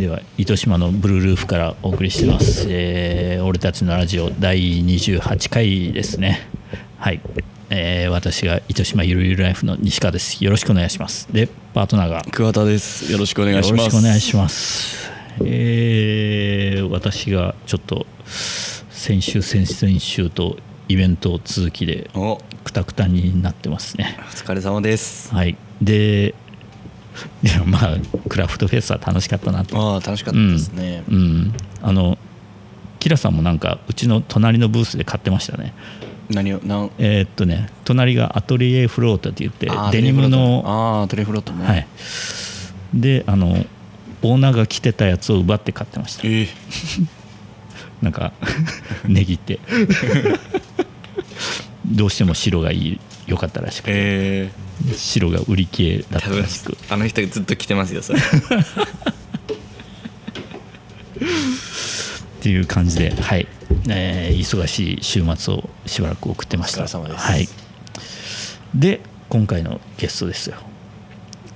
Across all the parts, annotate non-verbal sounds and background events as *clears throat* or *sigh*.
では糸島のブルールーフからお送りしてます、えー俺たちのラジオ第28回ですね。はい、えー私が糸島ゆるゆるライフの西川です。よろしくお願いします。でパートナーが。桑田です。よろしくお願いします。よろしくお願いします。えー私がちょっと先週先々週とイベント続きでお。くたくたになってますね。お疲れ様です。はい。でいやまあクラフトフェスは楽しかったなと。ああ楽しかったですね、うん。あのキラさんもなんかうちの隣のブースで買ってましたね。何をなん？えーっとね隣がアトリエフロートって言ってデニムの。ああトレフロットね。はい。であのオーナーが着てたやつを奪って買ってました。えー *laughs* なんか *laughs* 値切って。*laughs* どうしても白がいい良かったらしくて。え白が売り切れだったらしく。あの人ずっと来てますよそれ。*laughs* っていう感じで、はい。えー忙しい週末をしばらく送ってました。お疲れ様です。はい、で今回のゲストですよ、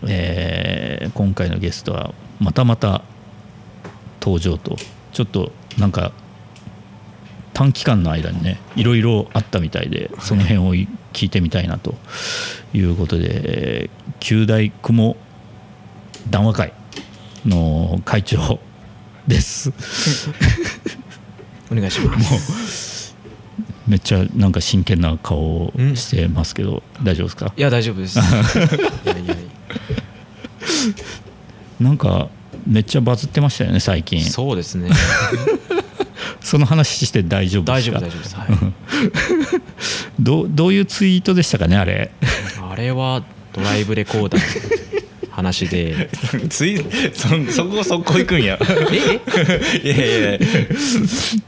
えー今回のゲストはまたまた登場と。ちょっとなんか短期間の間にねいろいろあったみたいでその辺を聞いてみたいなということで九大雲談話会の会長です。*laughs* お願いします。めっちゃなんか真剣な顔をしてますけど大丈夫ですか？いや大丈夫です。*laughs* いやいやいなんかめっちゃバズってましたよね最近。やそうですねその話して大丈夫ですか？大丈夫大丈夫です、はい、*laughs* どうどういうツイートでしたかねあれ？*laughs* あれはドライブレコーダーの話で。*laughs* ついそそこそこ行くんや。え？いやいやいや。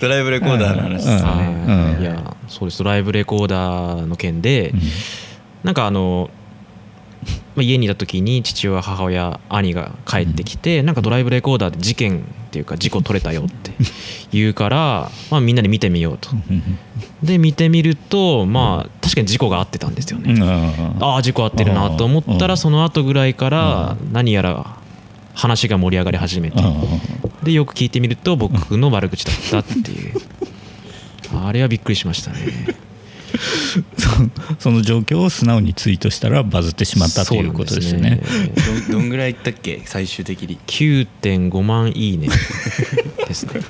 ドライブレコーダーの話ですうん。ねうん。いやそうです。ドライブレコーダーの件で、なんかあの、まあ、家にいた時に父親母親兄が帰ってきて、なんかドライブレコーダーで事件っていうか事故取れたよって言うから、まあ、みんなで見てみようと。で見てみるとまあ確かに事故があってたんですよね、ああ事故あってるなと思ったうん。らその後ぐらいから何やら話が盛り上がり始めて。でよく聞いてみると僕の悪口だったっていう。*laughs* あれはびっくりしましたね *laughs* そ *laughs* その状況を素直にツイートしたらバズってしまったということですよね。どん *laughs* どんぐらい行ったっけ？最終的に。9.5万いいね。ですね。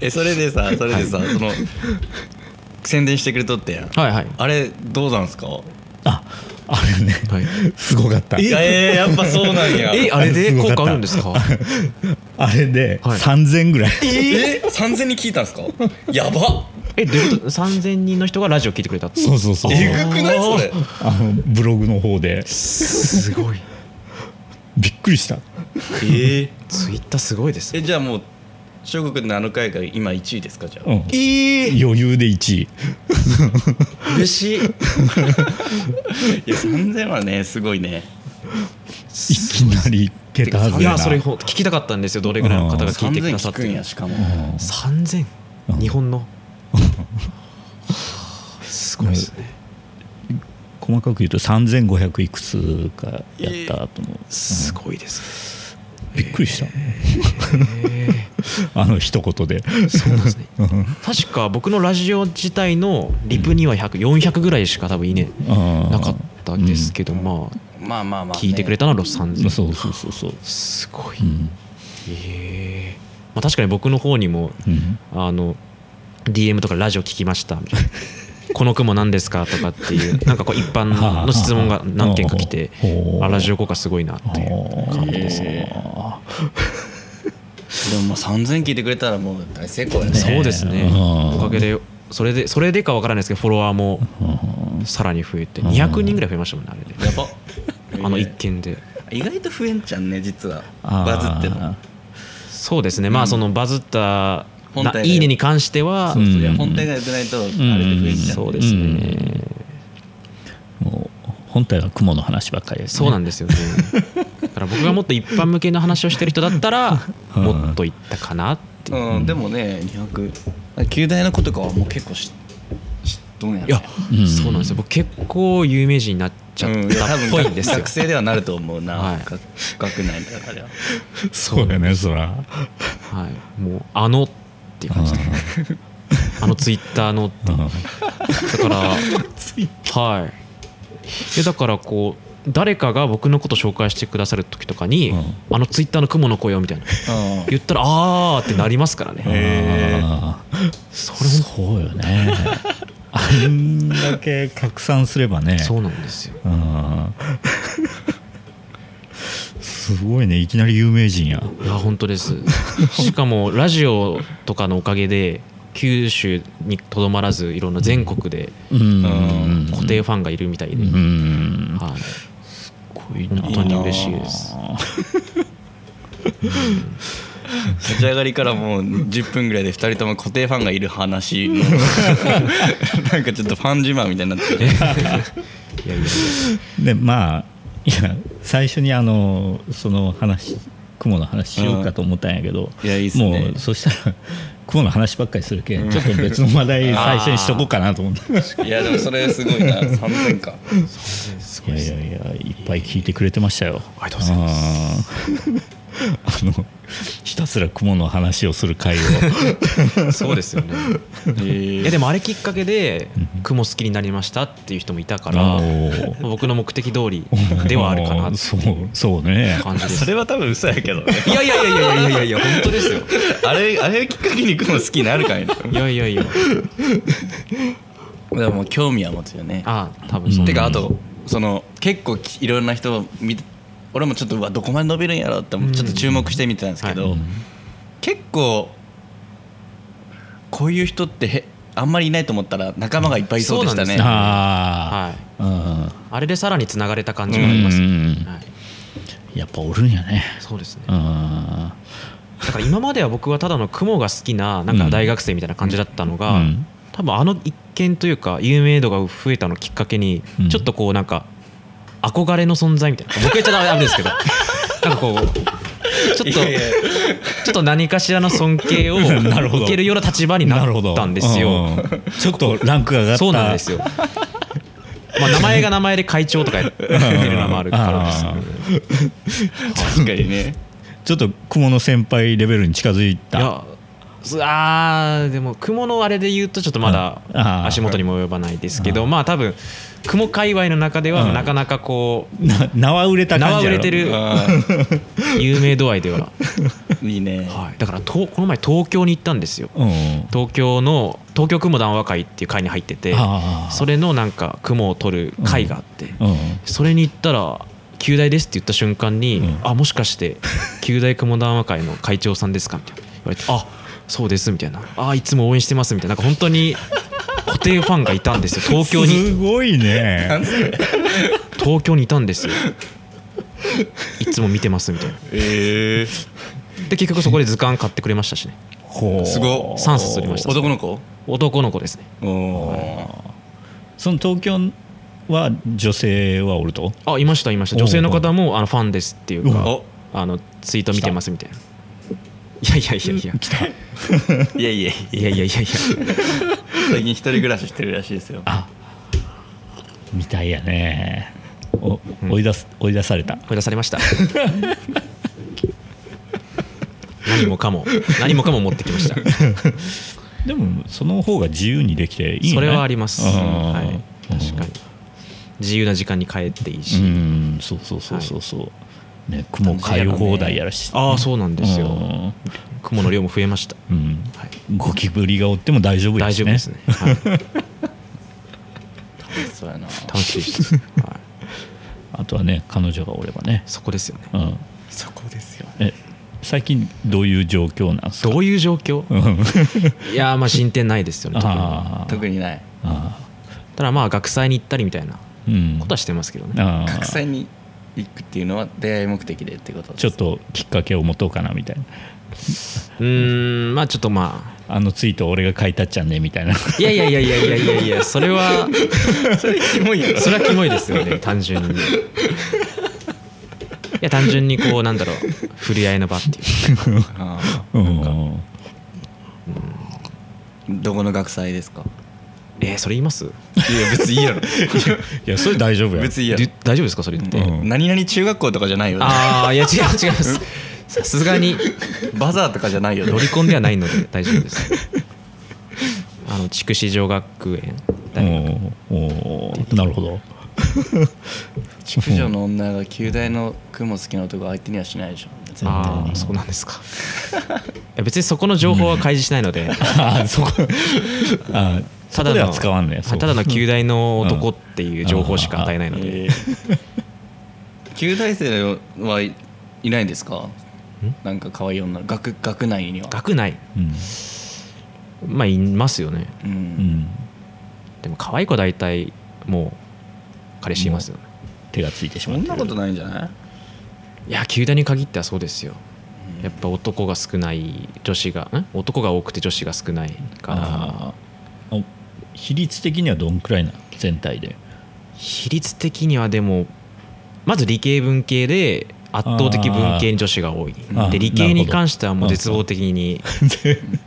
えそれでさそれでさ、その宣伝してくれとったや。んはいはい。あれどうなんすか？ああれねはい。すごかった。ええやっぱそうなんや。えあれで効果あるんですか？あれではい。3000ぐらい。え3000人聞いたんすか？やば。えどういうこと？3000人の人がラジオ聞いてくれたってそうそうそうえぐくないそれ？あのブログの方で。すごい。びっくりした。えツイッターすごいです。ねえじゃあもう小国のあの回が今1位ですかじゃあ、うん。余裕で1位。嬉しい。*laughs* いや3000はねすごいね。いきなり桁外れな。いやそれ聞きたかったんですよ。どれぐらいの方が聞いてく3000ださって。る聞くん。やしかも3000日本の。*laughs* すごいですね。細かく言うと3500いくつかやったと思う、すごいですねびっくりした、あの一言で。そうですね。*laughs* 確か僕のラジオ自体のリプには100400ぐらいしか多分いいねあなかったんですけど、まあまあまあまあ、聞いてくれたのは3000そうそうそうそう。すごい、うん。ええまあ、確かに僕の方にもうん。あの DM とかラジオ聞きました。みたいなこの雲何ですかとかっていう *laughs* なんかこう一般の質問が何件か来てあラジオ効果すごいなっていう感じですね。あ *laughs* でもまあ3000聞いてくれたらもう大成功やね。そうですね。うん。おかげでそれでそれでかわからないですけどフォロワーもさらに増えて200人ぐらい増えましたもんねあれで。やば。あの一件で。意外と増えんちゃんね実は。あバズっての。そうですね。まあそのバズった本体いいねに関してはそうそう本体が良くないとあれで増えんちゃん、ねそうですね。もう本体は雲の話ばっかりです、ね、そうなんですよね。だから僕がもっと一般向けの話をしてる人だったらうん。もっといったかなっていう。うん、でもね200旧大の子とかはもう結構し知っとんやねいや、うん。そうなんですよ。僕結構有名人になっちゃったっぽいんですよ、学生ではなると思うな、はい。学学内の中では。そうやねそら。はい、もう「あの」っていう感じで。あのツイッターのっていう。だからはい。でだからこう誰かが僕のこと紹介してくださる時とかに「うん。あのツイッターの雲の子よ」みたいな。言ったら「あー」ってなりますからね。あーそれもそうよね。*laughs* あんだけ拡散すればね。そうなんですよ。うんすごいね。いきなり有名人や。いや本当です。*laughs* しかもラジオとかのおかげで九州にとどまらずいろんな全国でうん。固定ファンがいるみたいで、うん。はい、すごい本当に嬉しいです。立ち上がりからもう10分ぐらいで2人とも固定ファンがいる話。の *laughs* なんかちょっとファン自慢みたいになってる。いやいやいや。でまあいや最初にあのその話雲の話しようかと思ったんやけど、いやいいね。もうそしたら雲の話ばっかりするけんちょっと別の話題 *laughs* 最初にしとこうかなと思って。いやでもそれすごいな。3000か。いやいやいやいっぱい聞いてくれてましたよ。ありがとうございますあのひたすら雲の話をする会を。*laughs* そうですよね。*laughs* いやでもあれきっかけで雲好きになりましたっていう人もいたから僕の目的通りではあるかなってそういうそうね。感じです。それは多分嘘やけどね。いやいやいやいやいやいやいや本当ですよ。あれあれをきっかけに雲好きになるかいな。いやいやいや。でも興味は持つよね。ああ多分そう。うんてかあとその結構きいろんな人を見て俺もちょっとうわどこまで伸びるんやろってちょっと注目してみてたんですけど、うん結構こういう人ってへあんまりいないと思ったら仲間がいっぱいいそうでしたね。そうなんですよあはい。あ、うん。あれでさらにつながれた感じがあります、うんはい、やっぱおるんやね。そうですね。うん。だから今までは僕はただの雲が好きななんか大学生みたいな感じだったのが、うん。多分あの一見というか有名度が増えたのをきっかけにうん。ちょっとこうなんか憧れの存在みたいな。僕言っちゃダメですけど。*laughs* なんかこうちょっといやいや。ちょっと何かしらの尊敬を *laughs* 受けるような立場にななるほどったんですよ。うん。ちょっとランクが上がった。そうなんですよ。まあ名前が名前で会長とかやってるのもあるからです。確かにね。ちょっと雲の先輩レベルに近づいた。いやすあーでも雲のあれで言うとちょっとまだ足元にも及ばないですけどまあ多分雲界隈の中ではうん。なかなかこうな名は売れた名感じやろ？は売れてるあ *laughs* 有名度合いでは、ーいいね。はい、だからとこの前東京に行ったんですよ。うん。東京の東京雲談話会っていう会に入っててそれのなんか雲を取る会があってうん。それに行ったら「旧大です」って言った瞬間に「うん。あもしかして旧大雲談話会の会長さんですか?」みたいな。言われて「あそうです」みたいな「あいつも応援してます」みたいな。なんか本当に固定ファンがいたんですよ。*laughs* 東京に。すごいね。東京にいたんですよ。いつも見てますみたいな。えで結局そこで図鑑買ってくれましたしね。ほう。すごっ。3冊取りました。男の子？男の子ですね。その東京は女性はおると？あいましたいました。女性の方もあのファンですっていうかお。あのツイート見てますみたいないやいやいやいや。来た。*laughs* いやいやいやいやいや。いや最近一人暮らししてるらしいですよ。あ。みたいやね。お、うん、追い出す追い出された。追い出されました。何もかも。何もかも持ってきました。でもその方が自由にできていい、ね、それはあります、はい、確かに。自由な時間に帰っていいし。うん。そうそうそうそうそう、はい。ね雲買い放題やらしああそうなんですよ、うん。雲の量も増えました。うん。はい。ゴキブリがおっても大丈夫ですね。大丈夫ですね、はい、そうやな楽しいです、はい、あとはね彼女がおればね、そこですよね。うん、そこですよえ最近どういう状況なんですか？どういう状況？うん。いやーまあ進展ないですよね *laughs* 特に。ない。あただまあ学祭に行ったりみたいなーうん。ことはしてますけどね、学祭に行くっていうのは出会い目的でってことですちょっときっかけを持とうかなみたいな。うーんまあちょっとまあ。あのツイート俺が書いたっちゃんねみたいな。いやいやいやいやいやいやいやそれは *laughs* それキモいそれはキモいですよね単純に。いや単純にこうなんだろう触れ合いの場っていうあうん。ーどこの学祭ですか？えーそれ言います？いや別にいいやろ。いやそれ大丈夫や別にいいや大丈夫ですかそれ言って、うん。何々中学校とかじゃないよああいや違う違います。さすがにバザーとかじゃないよロリコンではないので大丈夫です。あの筑紫女学園。大学おーおーなるほど。築女の女が旧大の雲好きな男相手にはしないでしょ。絶対ああそうなんですか。いや別にそこの情報は開示しないので、*laughs* あーそこ。あーそこでは使わんねただの旧大の男っていう情報しか与えないので、えー旧大生はいいないんですか？なんか可愛い女。学学内には。学内？うん。まあいますよね。でも可愛い子は大体もう彼氏いますよね。手がついてしまってる。そんなことないんじゃない？いや旧大に限ってはそうですよ。やっぱ男が少ない女子がん？男が多くて女子が少ないから比率的にはどんくらいな全体で？比率的にはでもまず理系文系で圧倒的文系に女子が多い。で理系に関してはもう絶望的に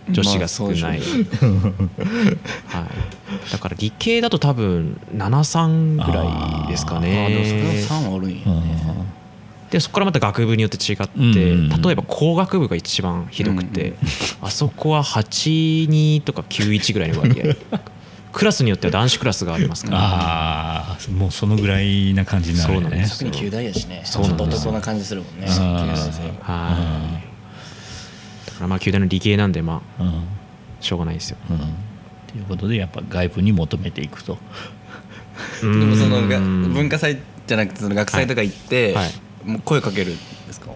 女子が少ない、ま *laughs* あはい、だから理系だと多分73ぐらいですかあーでもそれはね3はあるんやうんね。でそこからまた学部によって違って、うん。うんうん例えば工学部が一番ひどくて、あそこは82とか91ぐらいの割合クラスによっては男子クラスがありますから。ああもうそのぐらいな感じになるよね。そうなんです特に旧大やしね。そうなんですよ。ちょっと男な感じするもんね。は。い。だからまあ旧大の理系なんでまあうん。しょうがないですよ。うん。ということでやっぱ外部に求めていくと。*laughs* でもその文化祭じゃなくてその学祭とか行って、はい。もう声かけるんですか？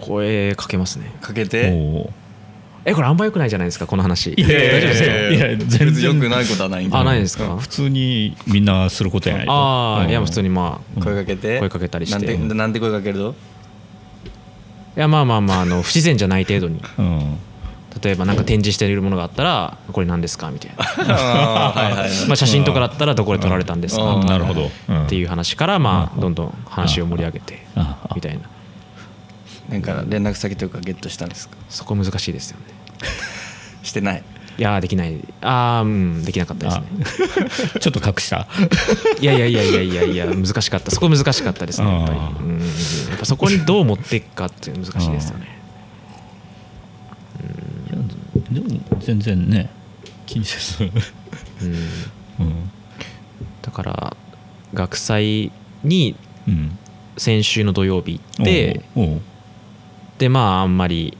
声かけますね。かけて。おーえこれあんま良くないじゃないですかこの話。いやいやいや大丈夫ですか？いやいや全然。よくないことはないんであないですか？普通にみんなすることやないと。うん。ああいや普通にまあ声かけて。声かけたりして。なんてなんて声かけるといやまあまあまああの不自然じゃない程度に。うん。例えばなんか展示しているものがあったらこれ何ですか？みたいな。*laughs* あーはいはいはい。まあ写真とかだったらどこで撮られたんですか？な。るほど。っていう話からまあどんどん話を盛り上げてみたいななんか連絡先とかゲットしたんですか？そこ難しいですよね。*laughs* してない？いやーできない。ああうんできなかったですね。あ。*laughs* ちょっと隠した。いやいやいやいやいやいや難しかった。そこ難しかったですねやっぱり。うん。やっぱそこにどう持っていくかっていうの難しいですよね。でも全然ね気にせず。うん。うん。だから学祭にうん。先週の土曜日行っておうおうでまああんまり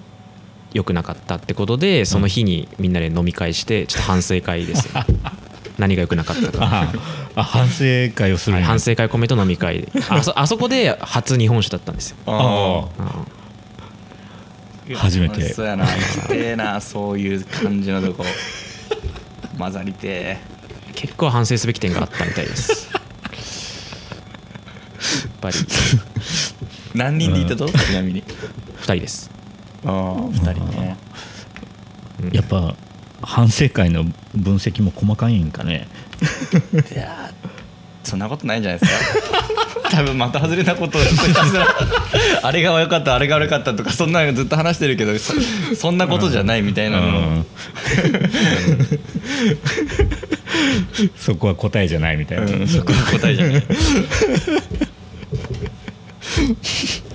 良くなかったってことでその日にみんなで飲み会してちょっと反省会ですよ。*laughs* 何が良くなかったか、ああ反省会をする反省会込めと飲み会。で *laughs* あそあそこで初日本酒だったんですよ、あうん。初めて。そうやな。行きてえなそういう感じのとこ。混ざりて結構反省すべき点があったみたいです。やっぱり。え何人で行ったと？ちなみに2人です。ああ。2人ね。やっぱ反省会の分析も細かいんかね。いやーそんなことないんじゃないですか。*laughs* 多分また外れたことをひたすらあれが悪かったあれが悪かったとかそんなのずっと話してるけどそそんなことじゃないみたいなの。をうん。そこは答えじゃないみたいな、うん。そこが答えじゃない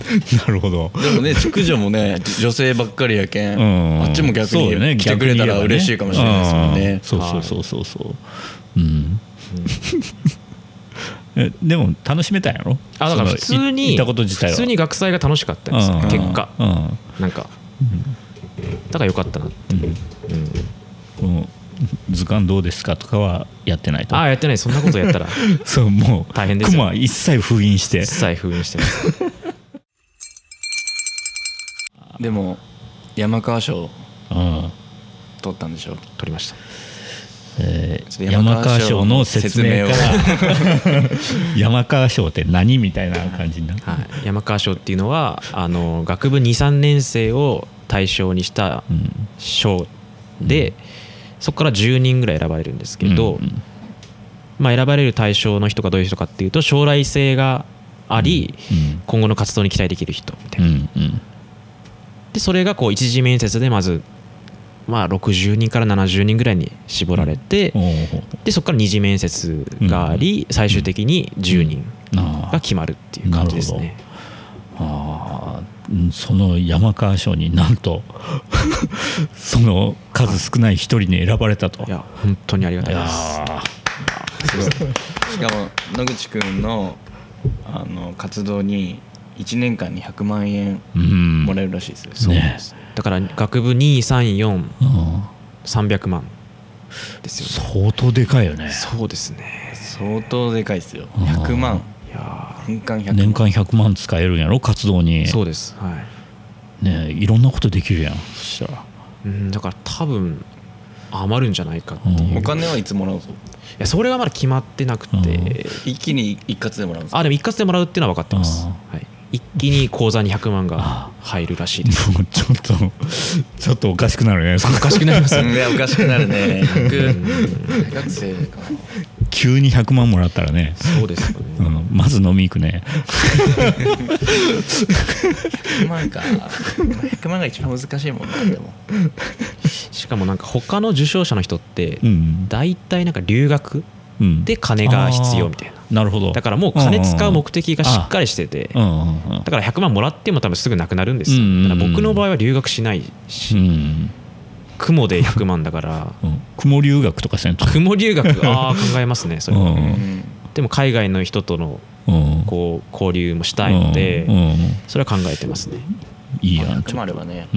*laughs* なるほど。でもね築女もね女性ばっかりやけん、うん。あっちも逆そうよね。に来てくれたら嬉しいかもしれないですもんね。うん。そうそうそうそう。そううん。*laughs* えでも楽しめたんやろ？あだから普通に行ったこと自体は。普通に学祭が楽しかったです。うん。結果。うん。なんか。だからよかったなって。うん。うん。この図鑑どうですかとかはやってないと。ああやってない。そんなことやったら。*laughs* そうもう大変ですよ。熊一切封印して。一切封印してますでも山川賞うん。取ったんでしょ？取りました。えー山山川川賞の説明から。*laughs* 山川賞って何みたいな感じになる、はい、山川賞っていうのはあの学部23年生を対象にしたうん。賞で、そこから10人ぐらい選ばれるんですけど、うんまあ、選ばれる対象の人がどういう人かっていうと将来性があり、うん。今後の活動に期待できる人みたいな、うんうんでそれがこう一次面接でまずまあ、60人から70人ぐらいに絞られて、でそこから二次面接があり、最終的に10人あが決まるっていう感じですね。あーうんその山川賞になんと *laughs* その数少ない一人に選ばれたと。いや本当にありがたいいです。やすごいしかも野口くんのあの活動に1年間に100万円もらえるらしいですす。だから学部234うん。300万ですよね。相当でかいよね。そうですね。相当でかいですよ。あー100万。いや年間100万。年間100万使えるんやろ？活動に。ーそうです。はい。ねいろんなことできるやん。そしたら。うん。だから多分余るんじゃないかっていう。うん。お金はいつもらうぞ。いやそれはまだ決まってなくて、うん。一気に一括でもらうんですか？あでも一括でもらうっていうのは分かってます、あはい、一気に口座に100万が入るらしいです。もうちょっとちょっとおかしくなるね。おかしくなりますうん *laughs* いやおかしくなるね。100大学生か。な急に100万もらったらね、そうですよね、うん、まず飲み行くね。100万か。100万が一番難しいもんなでも。しかもなんか他の受賞者の人ってうん、大体なんか留学うん、で金が必要みたいななるほど。だからもう金使う目的がしっかりしてて。うんうんうんだから100万もらっても多分すぐなくなるんですよ。僕の場合は留学しないうんし雲で100万だから。うん。雲留学とかせんと。雲留学？*laughs* ああ考えますねそれは。でも海外の人とのうん。こう交流もしたいので、それは考えてますね、いいやん100万あればね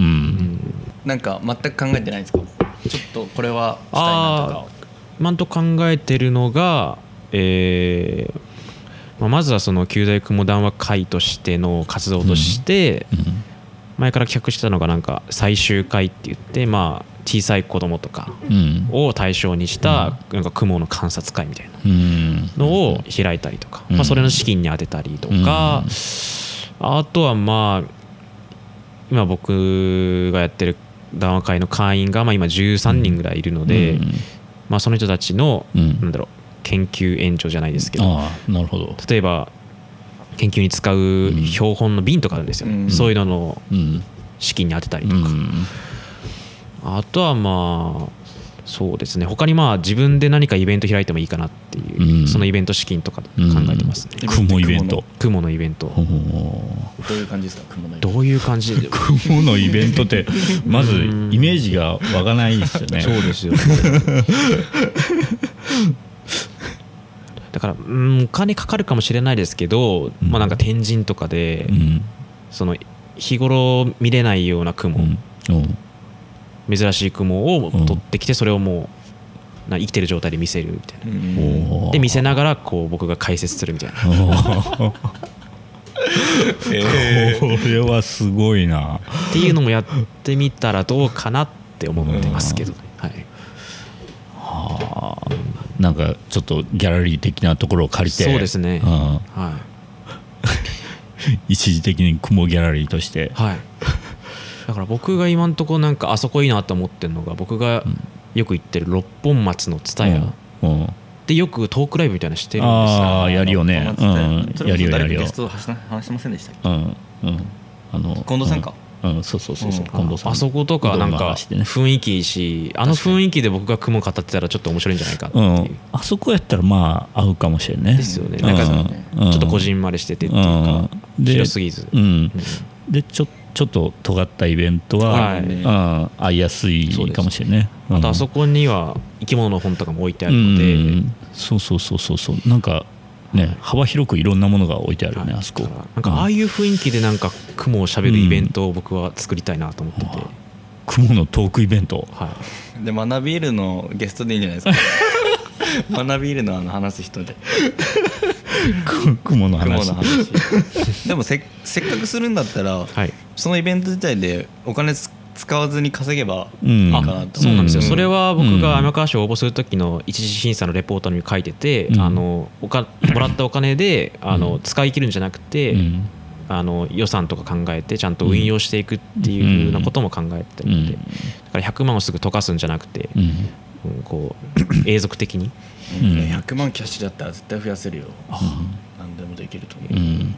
なんか全く考えてないんですかちょっと。これはしたいなとか今ん。とこ考えてるのが、えーまあ、まずはその旧大雲談話会としての活動として、うん。前から企画してたのがなんか最終回って言って、まあ、小さい子供とかうん。を対象にしたなんか雲の観察会みたいなうん。のを開いたりとか、うん。まあ、それの資金に充てたりとか、あとはまあ今僕がやってる談話会の会員がまあ今13人ぐらいいるので、うん。まあ、その人たちのうん。なんだろう研究援助じゃないですけどなるほど。例えば研究に使う標本の瓶とかあるんですよ、うん。そういうののうん。資金に充てたりうとか、ん。あとはまあそうですね。他にまあ自分で何かイベント開いてもいいかなっていう、うん。そのイベント資金とか考えてますね、雲イベント。雲のイベント、どういう感じですか？雲の色どういう感じで雲のイベントってまずイメージが湧かないですよね。*laughs* そうですよね *laughs* だからうんお金かかるかもしれないですけど、うん。まあなんか天神とかで、うん。その日頃見れないような雲、珍しい雲を取ってきてそれをもうな生きてる状態で見せるみたいな。で見せながらこう僕が解説するみたいな。おー *laughs* これはすごいな。っていうのもやってみたらどうかなって思ってますけどね、はい、はあなんかちょっとギャラリー的なところを借りてそうですね。うん。は *laughs* 一時的に雲ギャラリーとして。い、はい、だから僕が今んとこなんかあそこいいなと思ってるのが僕がよく行ってる六本松の蔦屋うん。うん。でよくトークライブみたいなのしてるんですよ。ああやるよね。やるよやるよ。誰かゲスト話し話してませんでしたっけ？うん。うん。あの近藤さんか。うんうんそうそうそうそううん。近藤さんあそことかなんか雰囲気いいしあの雰囲気で僕が雲語ってたらちょっと面白いんじゃないかってういう、ん。あそこやったらまあ合うかもしれんね。ですよね。なんかうん。ちょっとこじんまりしててっていうかうん。で広すぎず、うん。でちょちょっと尖ったイベントは、はい。うん合いやすいかもしれんね。あとあそここには生き物の本とかも置いてあるのうで、ん。そうそうそうそうそう。なんかね幅広くいろんなものが置いてあるよね、はい。あそこ。なんかああいう雰囲気でなんか雲をしゃべるイベントを僕は作りたいなと思ってて、雲のトークイベント。はい、で学びールのゲストでいいんじゃないですか？*laughs* 学びールのあの話す人で。く雲の話。雲の話。*laughs* でもせせっかくするんだったらはい、そのイベント自体でお金つ使わずに稼げばうん。いいかなと。そうなんですよ、うん。それは僕がうん。山川賞を応募する時の一次審査のレポートに書いてて、うん。あのおか *laughs* もらったお金であのうん。使い切るんじゃなくて、うん。あの予算とか考えてちゃんと運用していくっていうようなことも考えてるので、うん。だから100万をすぐ溶かすんじゃなくて、うん。うんこう *clears throat* 永続的に。うん。100万キャッシュだったら絶対増やせるよ。何でもできると思う。うん。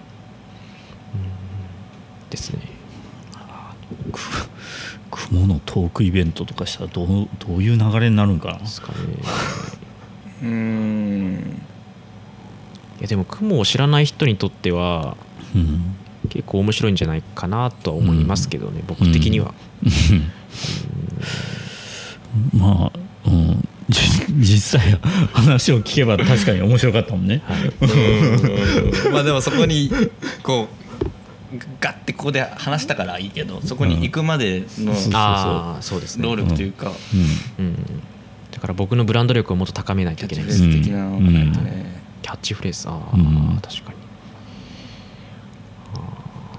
ですね。く雲のトークイベントとかしたらどうどういう流れになるんかな？ですかねうーん。いやでも雲を知らない人にとってはうん。結構面白いんじゃないかなとは思いますけどね、僕的には、まあ、うん、じ実際話を聞けば確かに面白かったもんね、まあでもそこにこうガッてここで話したからいいけどそこに行くまでの労力というか。うん、だから僕のブランド力をもっと高めないといけないです、フレーズ的なのがないとね。キャッチフレーズ。ああ、うん。確かに。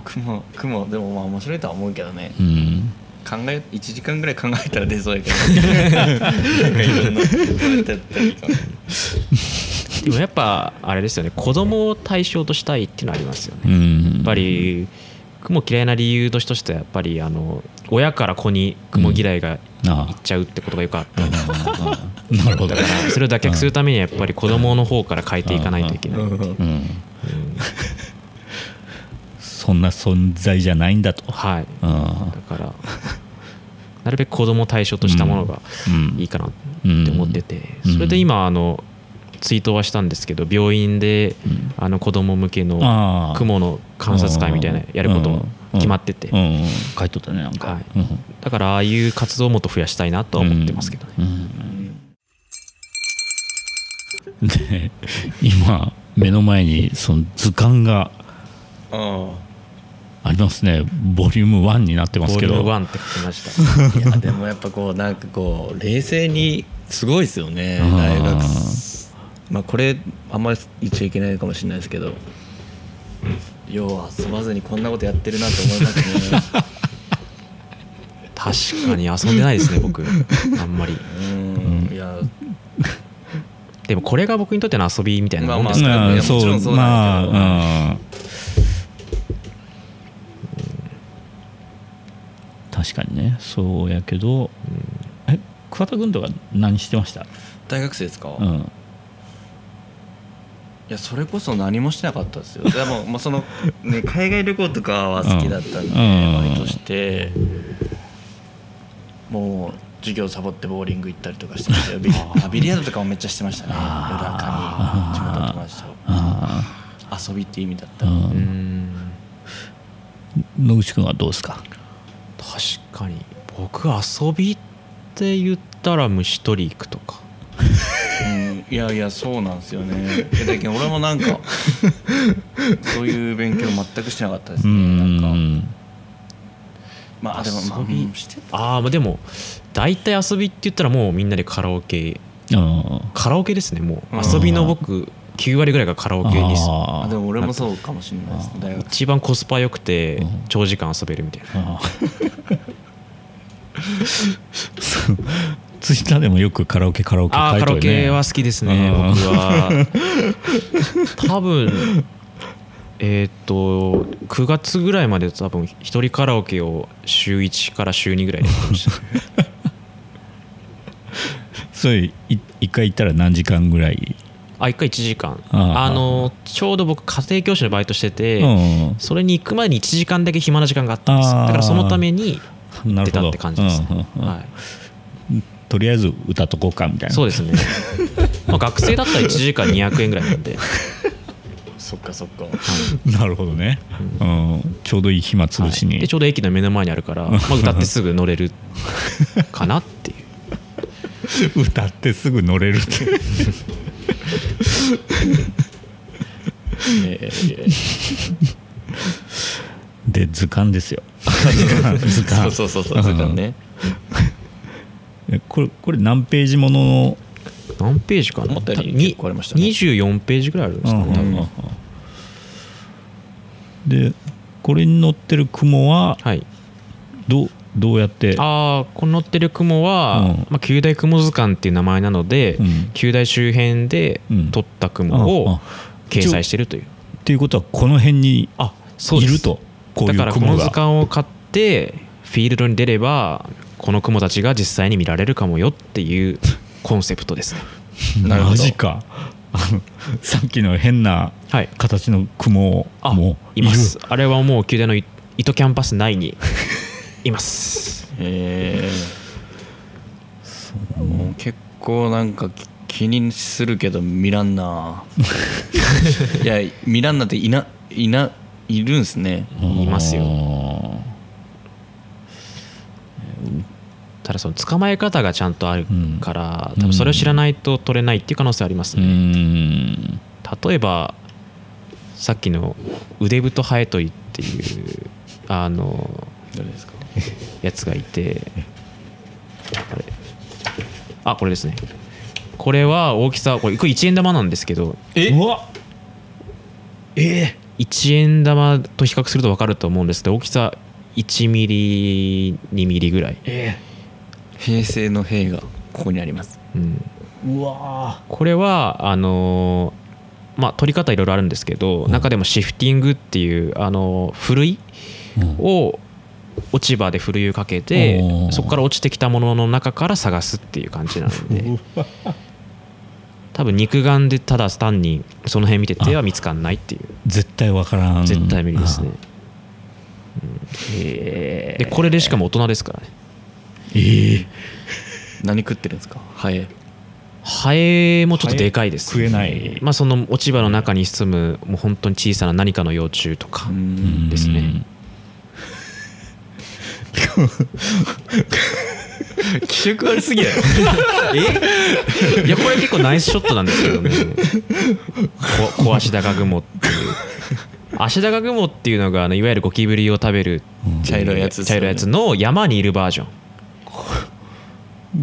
雲雲でもまあ面白いとは思うけどね。うん。うん考え1時間ぐらい考えたら出そうやけど *laughs* なんかいろんなこうやってやったらいいか。もでもやっぱあれですよね子供を対象としたいっていうのはありますよね、うん。やっぱり雲嫌いな理由の一つとしてはやっぱりあの親から子に雲嫌いがあいっちゃうってことがよくあって、あなるほど。だからそれを脱却するためにはやっぱり子供の方から変えていかないといけない、うん。うん。そんな存在じゃないんだと。はい。あだからなるべく子供を対象としたものがうん。いいかなって思ってて。それで今あのツイートはしたんですけど病院であの子供向けの雲の観察会みたいなやることも決まってて。うんうん。書いとったねなんか、はい。うん。だからああいう活動をもっと増やしたいなとは思ってますけどね、うん。で今目の前にその図鑑がああ。りますね。ボリューム1になってますけど。ボリューム1って書きました。あ *laughs* いやでもやっぱこうなんかこう冷静にすごいですよね。大学まあこれあんまり言っちゃいけないかもしれないですけど要は遊ばずにこんなことやってるなと思いますね。確かに遊んでないですね僕。あんまり。うん。いや。でもこれが僕にとっての遊びみたいなもんですまあから、まあいやうんそもちろそううんまなんだけど。あうん。確かにね。そうやけど、え桑田君とか何してました？大学生ですか、いうんやそれこそ何もしてなかったですよ。でもまあその、ね、*laughs* 海外旅行とかは好きだったんで、うん。割として。もう授業サボってボーリング行ったりとかしてましたよ。ビリあビリヤードとかもめっちゃしてましたね。夜中に地元の友達と。あ遊びって意味だった野口君はどうですか？確かに。僕遊びって言ったら虫取り行くとか。う *laughs* んいやいやそうなんですよね。だけど俺もなんか *laughs* そういう勉強全くしてなかったですうねなんか。んまあでもまあ遊びうん。してた？ああまあでも大体遊びって言ったらもうみんなでカラオケ。あカラオケですねもう。うん遊びの僕9割ぐらいがカラオケにす。ああでも俺もそうかもしれないですね一番コスパ良くてうん。長時間遊べるみたいな *laughs* ツイッターでもよくカラオケカラオケああカラオ書いてるね。ケは好きですねうん。僕は。多分 *laughs* えっ、と9月ぐらいまで多分一人カラオケを週1から週2ぐらいでやってました。*laughs* それい一回行ったら何時間ぐらい？あ1回1時間。あのちょうど僕家庭教師のバイトしてて、うん。それに行く前に1時間だけ暇な時間があったんです。だからそのために出たって感じですね、はい、とりあえず歌っとこうかみたいな。そうですね。*laughs* まあ学生だったら1時間200円ぐらいなんで。そっかそっか。なるほどね、うん、ちょうどいい暇つぶしに、はい。でちょうど駅の目の前にあるから、*laughs* まあ、歌ってすぐ乗れるかなっていう。*laughs* 歌ってすぐ乗れるって。えーで図鑑ですよ。図鑑。そうそうそうそう図鑑ね。えこれこれ何ページものの？何ページかな？思ったよりに結構ありましたね。24ページぐらいあるんですかね、うんうんうん。でこれに載ってる雲ははい。どうどうやって？ああこの載ってる雲は、うん。まあ、九大雲図鑑っていう名前なので、うん。九大周辺でうん。撮った雲あをあ掲載してるという。っていうことはこの辺にあそうです。いると。こういうだからこの図鑑を買ってフィールドに出ればこの雲たちが実際に見られるかもよっていう *laughs* コンセプトですね。*laughs* なるほど。マジか。*laughs* さっきの変なはい。形の雲あもいます。あれはもう九大の糸キャンパス内にいます。へえ結構なんかき気にするけど見らんな。いや見らんなっていないないるんすね。いますよよただその捕まえ方がちゃんとあるから、多分それを知らないと取れないっていう可能性ありますうね、ん。例えばさっきの腕太ハエトリっていうあのやつがいてあれ。あこれですね。これは大きさこれこれ1円玉なんですけどえ？うわ。え？1円玉と比較すると分かると思うんですけど大きさ1ミリ2ミリぐらい、え平成の兵がここにあります。うん、うわこれはあのーまあ取り方いろいろあるんですけど、中でもシフティングっていうあのーふるいを落ち葉でふるいをかけてそこから落ちてきたものの中から探すっていう感じなんで。*laughs* 多分肉眼でただ単にその辺見てては見つかんないっていう。絶対わからん。絶対無理ですね。えでこれでしかも大人ですからねええ何食ってるんですか？ハエ。ハエもちょっとでかいです食えない。まあその落ち葉の中に住むもう本当に小さな何かの幼虫とかうん。ですね。気色悪すぎやろ。*laughs* え？いやこれ結構ナイスショットなんですけどねこ小足高雲っていう。*laughs* 足高雲っていうのがあのいわゆるゴキブリを食べる茶色いやつね。茶色いやつの山にいるバージョン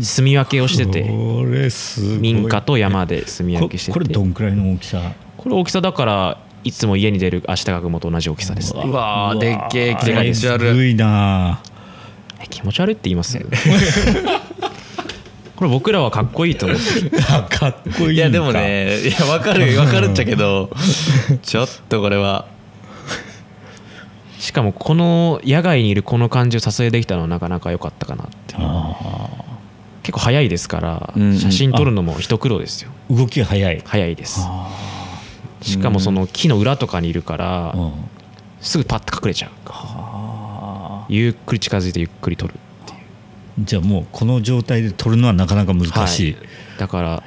住み分けをしててこれすごい。民家と山で住み分けしてて。ここれどんくらいの大きさ？これ大きさだからいつも家に出る足高雲と同じ大きさです。ねうわー。でっけえ気でかいです持ち悪いな。え気持ち悪いって言います？*laughs* これ僕らはかっこいいと思って *laughs* かっこいいいやでもねいや分かる分かるっちゃけど *laughs* ちょっとこれはしかもこの野外にいるこの感じを撮影できたのはなかなか良かったかなって。結構早いですから写真撮るのも一苦労ですよ。動きが早い早いですしかもその木の裏とかにいるからうん。すぐパッと隠れちゃう。あゆっくり近づいてゆっくり撮るーじゃあもうこの状態で撮るのはなかなか難しい、はい。だから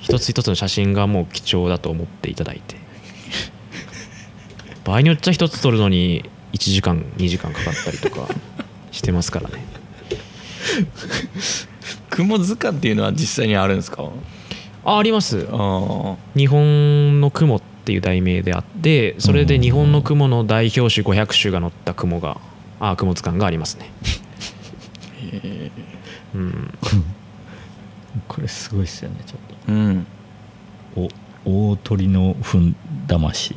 一つ一つの写真がもう貴重だと思っていただいて場合によっちゃ一つ撮るのに1時間2時間かかったりとか *laughs* してますからね。雲図鑑っていうのは実際にあるんですか？ああります。あ日本の雲っていう題名であってそれで日本の雲の代表種500種が載った雲があ雲図鑑がありますね。うん。これすごいっすよねちょっあうん。とお大鳥の糞魂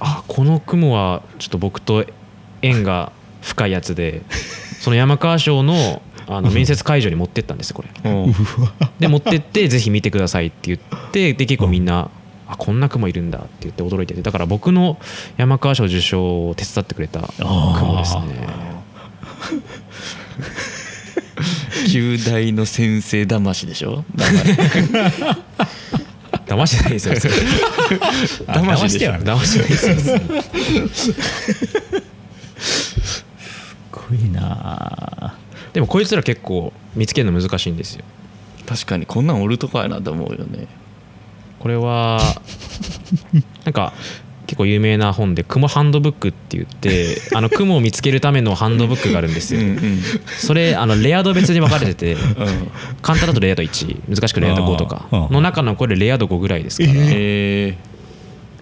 あこの雲はちょっと僕と縁が *laughs* 深いやつでその山川賞のあの面接会場に持ってったんですよこれ。うん。で持ってってぜひ見てくださいって言ってで結構みんなあこんな雲いるんだって言って驚いててだから僕の山川賞受賞を手伝ってくれた雲ですね。*laughs* 旧大の先生魂でしょ？*laughs* 騙してないですよ。あ *laughs* 騙してはない。騙してないですよすごいな。でもこいつら結構見つけるの難しいんですよ。確かにこんなんおるとかやなと思うよね。これはなんか結構有名な本で「雲ハンドブック」って言って *laughs* あの雲を見つけるためのハンドブックがあるんですよ。うんうん。それあのレア度別に分かれてて *laughs* うん。簡単だとレア度1難しくレア度5とか。の中のこれレア度5ぐらいですから。え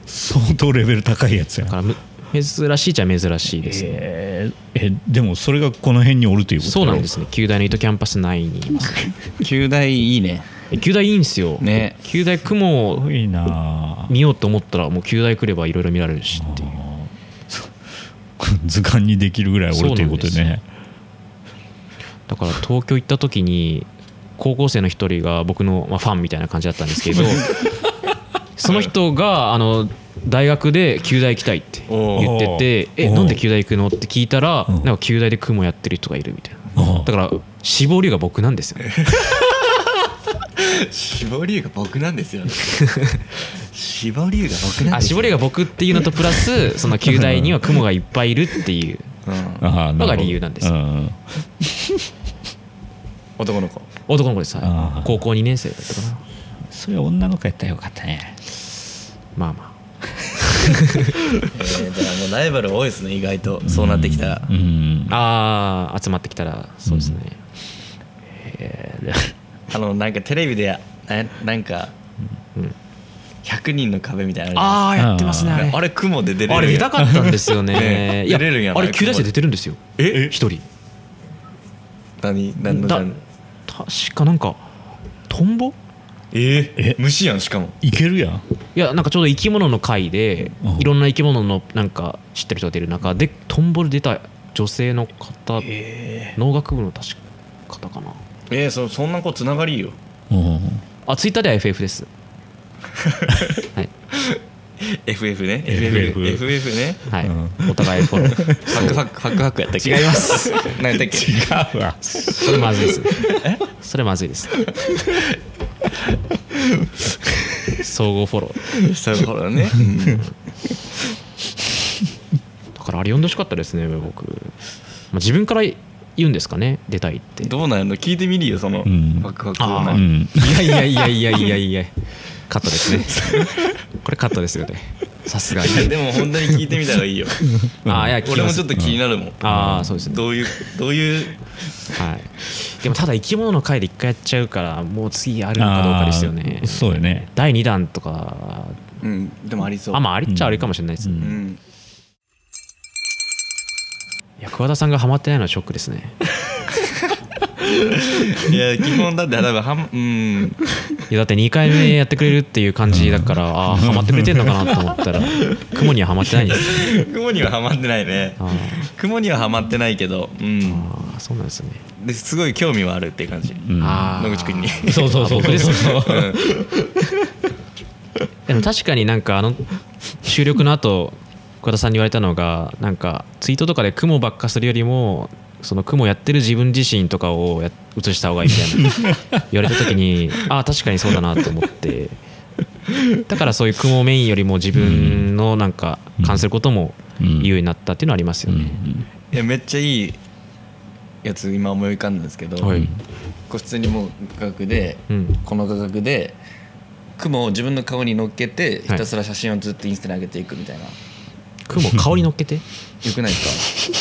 相当レベル高いやつやだからむ珍しいっちゃ珍しいですね。えーえでもそれがこの辺におるということ？そうなんですすね。旧大の糸キャンパス内にい。ますー、旧大いいね。え旧大いいんですよ。ね。旧大雲を見ようと思ったらもう旧大来ればいろいろ見られるしっていう。*laughs* 図鑑にできるぐらいおるということでね。だから東京行った時に高校生の一人が僕の、まあ、ファンみたいな感じだったんですけど *laughs* その人があの大学で旧大行きたいって言ってて「えなんで旧大行くの?」って聞いたらうん。なんか旧大で雲やってる人がいるみたいな。うん。だから志望理由が僕なんですよ。*laughs* 絞りが僕なんですよね。絞りが僕なんあ志望理由が僕っていうのとプラスその旧大には雲がいっぱいいるっていう。うん。あーのが理由なんですよ。うん。男の子。男の子です、はい。高校2年生だったかな。それ女の子やったらよかったね。まあまえー、だからもうライバル多いですね意外と。そうなってきたら。うん。あああ集まってきたらそうですね、えー *laughs* あのなんかテレビでななんかうん100人の壁みたいなのああやってますねあれ。あれ雲で出れるあれ出たかったんですよね。*laughs* 出れるんやあれ9大生出てるんですよ。え？一人。何？何のだジャンル確かなんかトンボ？ええ？虫やんしかも。いけるやん。いやなんかちょうど生き物の回でうん。いろんな生き物のなんか知ってる人が出る中でトンボで出た女性の方え農学部の確か方かな。えー、そそんな子つながりいいよ。うん。あツイッターでは FF です。*laughs* はい。FF ね。FF FF ね。はい、うお互いフォロー。ファックファックファックファックやったっけ？違います。何やったっけ？違うわ。それまずいです。それまずいです総合フォロー。そうほらね。*laughs* だからあれ読んでほしかったですね僕、まあ、自分から言うんですかね出たいって。どうなんの聞いてみるよそのフん。ァックファックあいやいやいやいやいやいやカットですね。*laughs* これカットですよね。さすがに。でも本当に聞いてみた方がいいよ。ああいや俺もちょっと気になるもん。ああそうですね。どういうどういう？はい。でもただ生き物の回で一回やっちゃうからもう次あるのかどうかですよね。そうよね。第2弾とか。うんでもありそう。あまあありっちゃありかもしれないですね、うんうん。いや桑田さんがハマってないのはショックですねいや基本だって多分はんうん。いやだって2回目やってくれるっていう感じだから、ああハマってくれてんのかなと思ったら雲にはハマってないんです。*laughs* 雲にはハマってないね。あ雲にはハマってないけどうん。ーあーそうなんですね。ですごい興味はあるっていう感じ。うん。野口君に。そうそうそうあ僕ですそう。うん。*laughs* でも確かになんかあの収録の後桑田さんに言われたのがなんかツイートとかで雲ばっかするよりもその雲やってる自分自身とかをや映した方がいいみたいな。*laughs* 言われた時にああ確かにそうだなと思って。だからそういう雲メインよりも自分のなんか関することも言うようになったっていうのはありますよね。いやめっちゃいいやつ今思い浮かんだんですけど、はい。普通にもう画角で、うん。この画角で雲を自分の顔に乗っけてひはい。たすら写真をずっとインスタに上げていくみたいな、雲顔に乗っけて？よくないです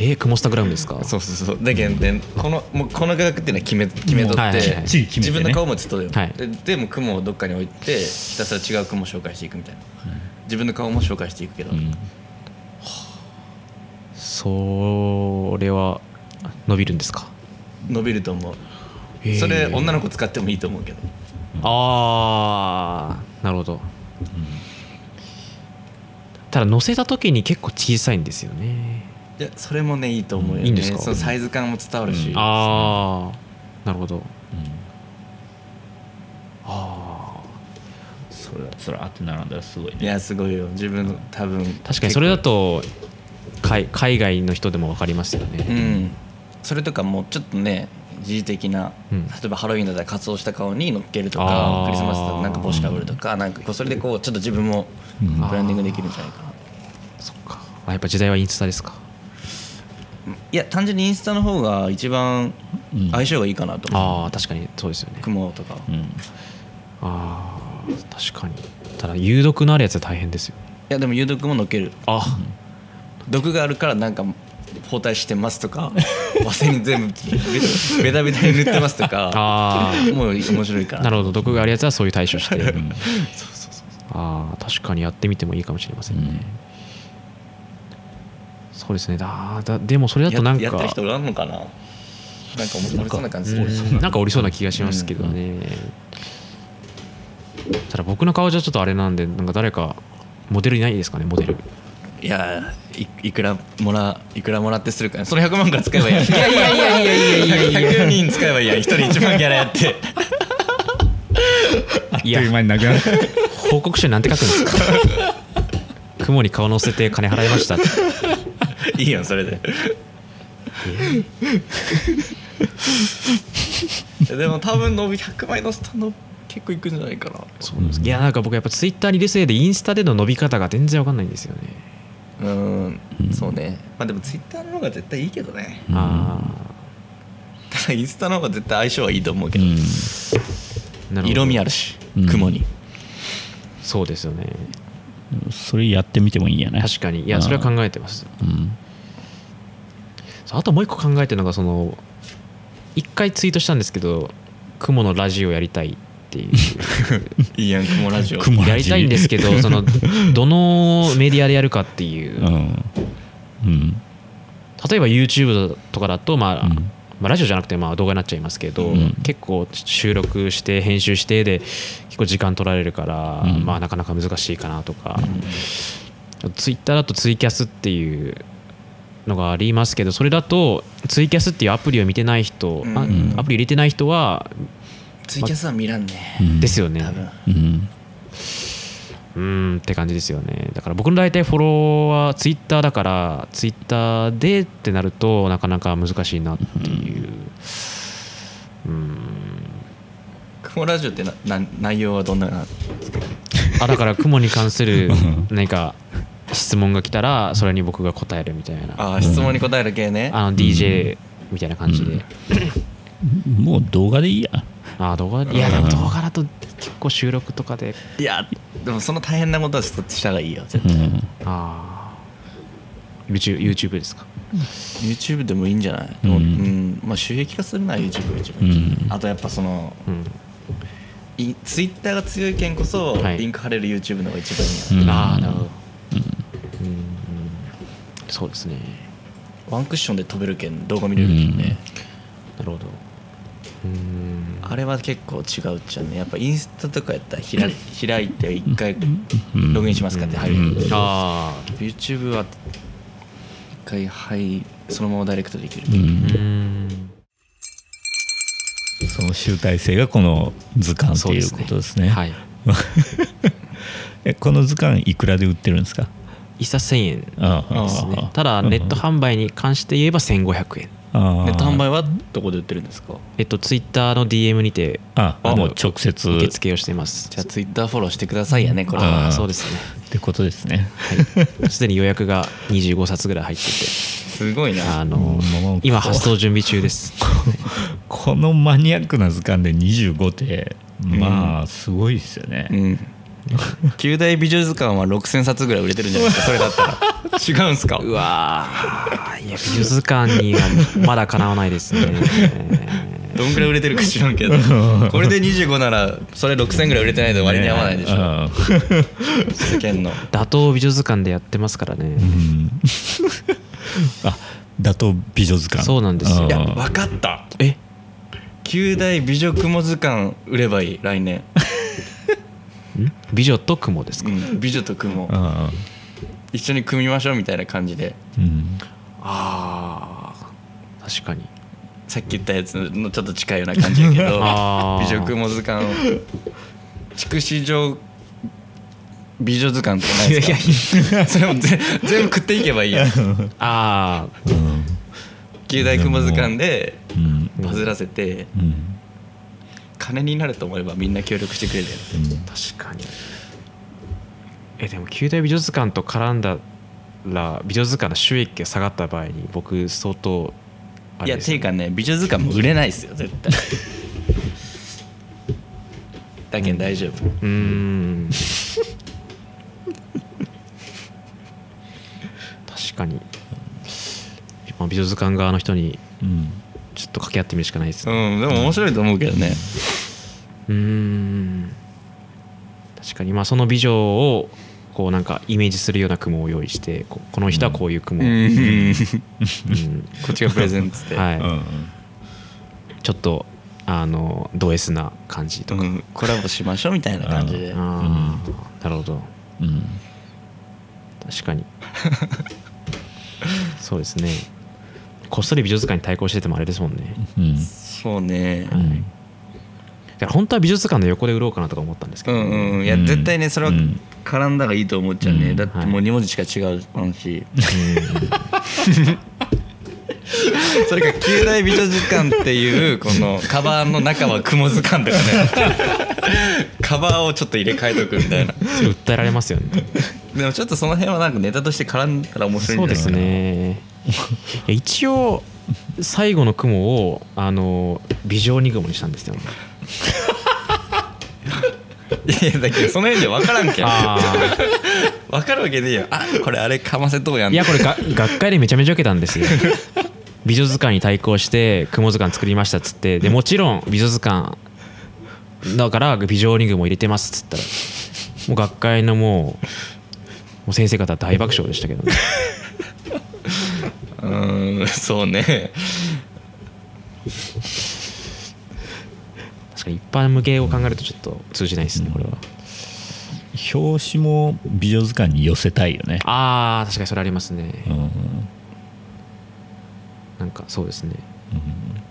えー、雲スタグラムですか？かそうそうそう。だけどでこのもうこの画角っていうのは決め決めとって、はいはいはい。自分の顔もちょっとよ、はい。ででも雲をどっかに置いてひたすら違う雲を紹介していくみたいな、自分の顔も紹介していくけど、うん。それは伸びるんですか？伸びると思う。へー。それ女の子使ってもいいと思うけど。ああなるほど、ただ乗せた時に結構小さいんですよねいやそれもねいいと思うよね。いいんですか？そのサイズ感も伝わるし、うん。ああなるほど。うん。あそれはつらーって並んだらすごいね。いやすごいよ。自分の多分確かにそれだと海海外の人でも分かりますようね、ん。それとかもうちょっとね時事的な、うん。例えばハロウィンだったら仮装した顔に乗っけるとあかー。クリスマスだったらなんか帽子かぶるとかなんかこうそれでこうちょっと自分もうんブランディングできるんじゃな。いかなそっか。あやっぱ時代はインスタですかいや単純にインスタの方が一番うん。相性がいいかなと思う、ああ確かにそうですよね。雲とか。いうん。ああ確かに。ただ有毒のあるやつは大変ですよ。やでも有毒も乗っける。あ。毒があるからなんか包帯してますとか和製に全部ベ *laughs* ベタベタに塗ってますとかあー。もう面白いから。なるほど。毒があるやつはそういう対処して。*laughs* うん。ああ確かにやってみてもいいかもしれませんね、うんそうですね。だだでもそれだとなんか。ややってる人おらんのかな？なんか面白そうな感じ。なんかおりそうな気がしますけどね、ただ僕の顔じゃちょっとあれなんでなんか誰かモデルいないですかね？モデル。いやいいくらもらいくらもらってするかその100万から使えばいいいやいやいやいやいやいやいや100人使えばいいやん1人1万ギャラやって。あっという間になくなる。報告書になんて書くんですか？*laughs* 雲に顔乗せて金払いました *laughs* いいやんそれで。*laughs* でも多分伸び100枚のスタンド結構いくんじゃないかな。そうなんです。いやなんか僕やっぱツイッターにいるせいでインスタでの伸び方が全然わかんないんですよね。うんそうね。まあでもツイッターの方が絶対いいけどね。あただインスタの方が絶対相性はいいと思うけど、うん。あなるほど。色味あるしうん。雲に、そうですよねそれやってみてもいいんやね。確かに。いやそれは考えてます。うん。そうあともう一個考えてるのがその一回ツイートしたんですけど雲のラジオやりたいっていう。*laughs* いいやん雲ラジオ。やりたいんですけどそのどのメディアでやるかっていう。うん。うん。例えば YouTube とかだと、まあうんまあ、ラジオじゃなくてまあ動画になっちゃいますけど、うん。結構収録して編集してで結構時間取られるから、うん。まあ、なかなか難しいかなとか、ツイッターだとツイキャスっていうのがありますけどそれだとツイキャスっていうアプリを見てない人、あうん。アプリ入れてない人は、ツイキャスは見らんね、うん。ですよね。多分。うんうーんって感じですよね。だから僕の大体フォロワーツイッターだからツイッターでってなるとなかなか難しいなっていう。うん。雲ラジオってなな内容はどんなあだから雲に関する *laughs* 何か質問が来たらそれに僕が答えるみたいな。あ質問に答える系ね。の DJ みたいな感じで、もう動画でいいや。あ動画いやでも動画だと結構収録とかでいやでもその大変なことはそっちした方がいいよ絶対、うん。ああ YouTube, YouTube ですか？YouTube でもいいんじゃない、でもううん。んまあ、収益化するのは YouTube が一番いい、うん。あとやっぱそのうん。い Twitter が強い件こそ、はい。リンク貼れる YouTube の方が一番いいうん。ああなるほど。うん。うんそうですね。な、ワンクッションで飛べる件動画見れる件ね、なるほど。うんあれは結構違うっちゃね。やっぱインスタとかやったら開 *laughs* 開いて一回うん。ログインしますかって入る、うん。あ YouTube は一回はいそのままダイレクトできる、その集大成がこの図鑑っていうことですね。はい。*laughs* えこの図鑑いくらで売ってるんですか？一冊1000円ですね。ただネット販売に関して言えば1500円ネット販売はどこで売ってるんですか？えっとツイッターの DM にてああもう直接。受付をしています。じゃあ Twitter フォローしてくださいやねこれあはそうですね。ってことですね。はい。*laughs* すでに予約が25冊ぐらい入ってて。すごいな。あの今発送準備中です。このマニアックな図鑑で25ってまあすごいですよね、うん九大美女図鑑は6000冊ぐらい売れてるんじゃないですか？それだったら。違うんすか？うわー。いや美術館にはまだかなわないですね。どんぐらい売れてるか知らんけど。*laughs* これで25ならそれ6000ぐらい売れてないと割に合わないでしょ、ょ、世間の。打倒美術館でやってますからね。うん、あ打倒美女図鑑そうなんですよ。いや分かった。え？九大美女雲図鑑売ればいい来年、ん美女と雲ですか？うん、美女と雲。あ一緒に組みましょうみたいな感じで。ーうん。あー。確かに。さっき言ったやつのちょっと近いような感じやけど *laughs* 美女雲図鑑。筑紫城美女図鑑とかないですか？それもぜ全部食っていけばいいやあうん。九大雲図鑑でうん。バズらせてうん金になると思えばみんな協力してくれるやー確かに。えでも九大美術館と絡んだら美術館の収益が下がった場合に僕相当あいやれですていうかね美女図鑑も売れないですよ絶対。だけど大丈夫。うーん。*laughs* 確かに、まあ美術館側の人にうんと掛け合ってみるしかないですうねんでも面白いと思うけどね。うーん。確かに。まあその美女をこうなんかイメージするような雲を用意してここの人はこういう雲、うん。うん。*laughs* こっちがプレゼンツで、はい。うん。ちょっとあのド S な感じとか、うん。コラボしましょうみたいな感じで。ああなるほど。うん。確かに。*laughs* そうですねこっそり美術館に対抗しててもあれですもんね。うん。そうね。うん。だから本当は美術館の横で売ろうかなとか思ったんですけど、うんうん。いやうん。絶対ねそれはうん。絡んだがいいと思っちゃうね、うん。だってもう2文字しか違うし、*laughs* それか九大美女図鑑っていうこのカバーの中は雲図鑑とかね。*laughs* カバーをちょっと入れ替えとくみたいな。訴えられますよね。でもちょっとその辺はなんかネタとして絡んだら面白いんじゃないそうですね一応最後の雲をあの微状に雲にしたんですよ。*laughs* いやだけどその辺じゃ分からんけんあ分 *laughs* かるわけねえよ。あこれあれかませとうやん。いやこれが学会でめちゃめちゃ受けたんですよ。美女図鑑に対抗して雲図鑑作りましたっつって。でもちろん美女図鑑だから美女リングも入れてますっつったら。もう学会のもうもう先生方大爆笑でしたけどねうーんそうね。確かに一般向けを考えるとちょっと通じないですねこれは。表紙も美女図鑑に寄せたいよね。あー確かにそれありますね。うん。なんかそうですね。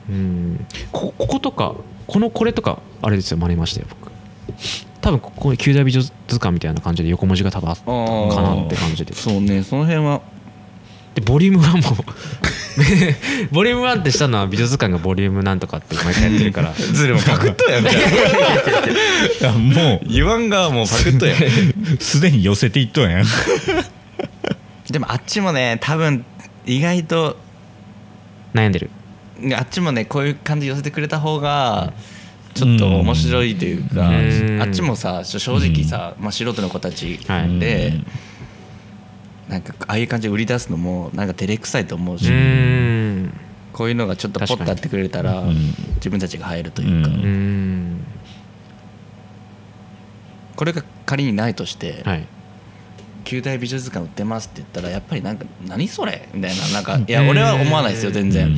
うん。ここことかこのこれとかあれですよ真似ましたよ僕。多分ここに九大美女図鑑みたいな感じで横文字が多分あったかなって感じで。そうねその辺はでボリューム1も。ボリューム1 *laughs* ってしたのは美女図鑑がボリュームなんとかって毎回やってるから。*laughs* ずる *laughs* もパクっとやんも言わんがもうパクっとやん。うすでに寄せていっとんやん。でもあっちもね多分意外と悩んでる。あっちもねこういう感じで寄せてくれた方がちょっと面白いというか、うん。あっちもさ正直さ、まあ、素人の子たちはい。で、なんかああいう感じで売り出すのもなんか照れくさいと思ううし、こういうのがちょっとポッとやってくれたら、ん自分たちが入るというか、うん。これが仮にないとしてはい「九大美術図鑑売ってます」って言ったらやっぱりなんか「何それ?」みたいななんかいや俺は思わないですよ全然。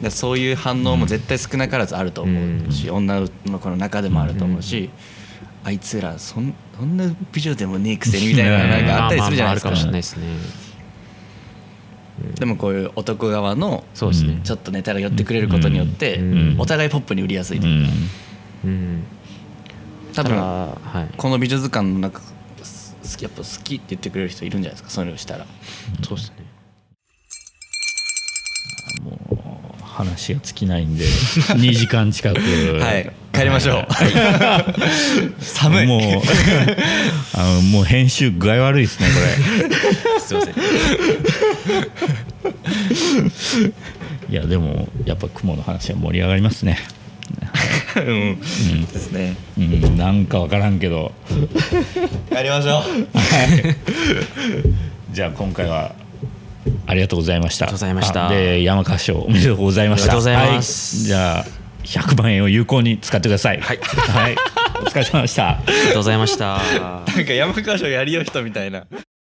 でそういう反応も絶対少なからずあると思うし、女の子の中でもあると思うし、あいつらそんそんな美女でもねえくせにみたいな *laughs* なんかあったりするじゃないですか,、ですね。でもこういう男側のそうですね。ちょっとネタが寄ってくれることによって、うん。お互いポップに売りやすいとういうか、んうん。多分この美女図鑑の中す好きやっぱ好きって言ってくれる人いるんじゃないですか。そういうのをしたら。そうですね話が尽きないんで *laughs* 2時間近く。はい帰りましょう。寒い。もう *laughs* あのもう編集具合悪いですねこ *laughs* すいません。れいやでもやっぱ雲の話は盛り上がりますね。うん。ですね。うんなんか分からんけど。帰りましょう。じゃあ今回はありがとうございました。ありがとうございました。あで山川賞おめでとうございました。ありがとうございます。はい、じゃあ100万円を有効に使ってください。はい、はい、お疲れ様でした。ありがとうございました。*laughs* なんか山川賞やりよ人みたいな